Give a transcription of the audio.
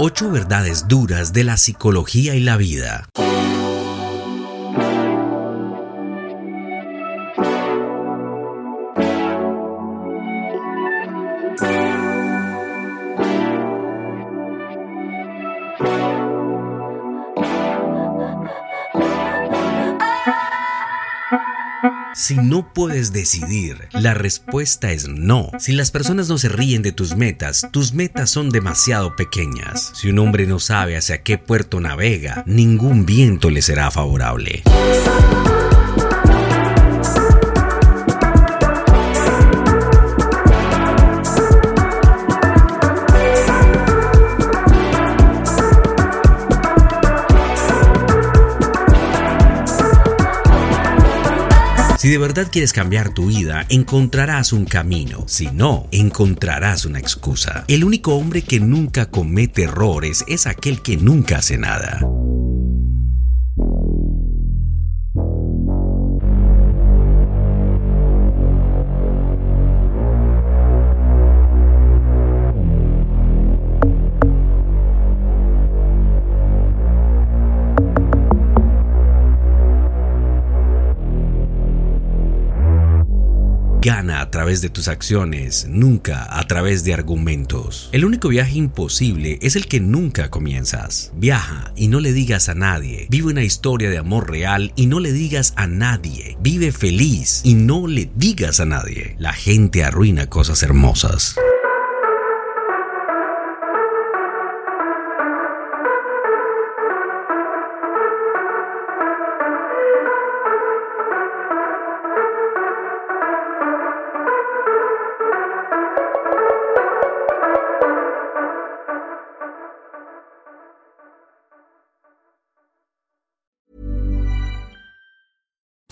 Ocho verdades duras de la psicología y la vida. Si no puedes decidir, la respuesta es no. Si las personas no se ríen de tus metas, tus metas son demasiado pequeñas. Si un hombre no sabe hacia qué puerto navega, ningún viento le será favorable. Si de verdad quieres cambiar tu vida, encontrarás un camino. Si no, encontrarás una excusa. El único hombre que nunca comete errores es aquel que nunca hace nada. Gana a través de tus acciones, nunca a través de argumentos. El único viaje imposible es el que nunca comienzas. Viaja y no le digas a nadie. Vive una historia de amor real y no le digas a nadie. Vive feliz y no le digas a nadie. La gente arruina cosas hermosas.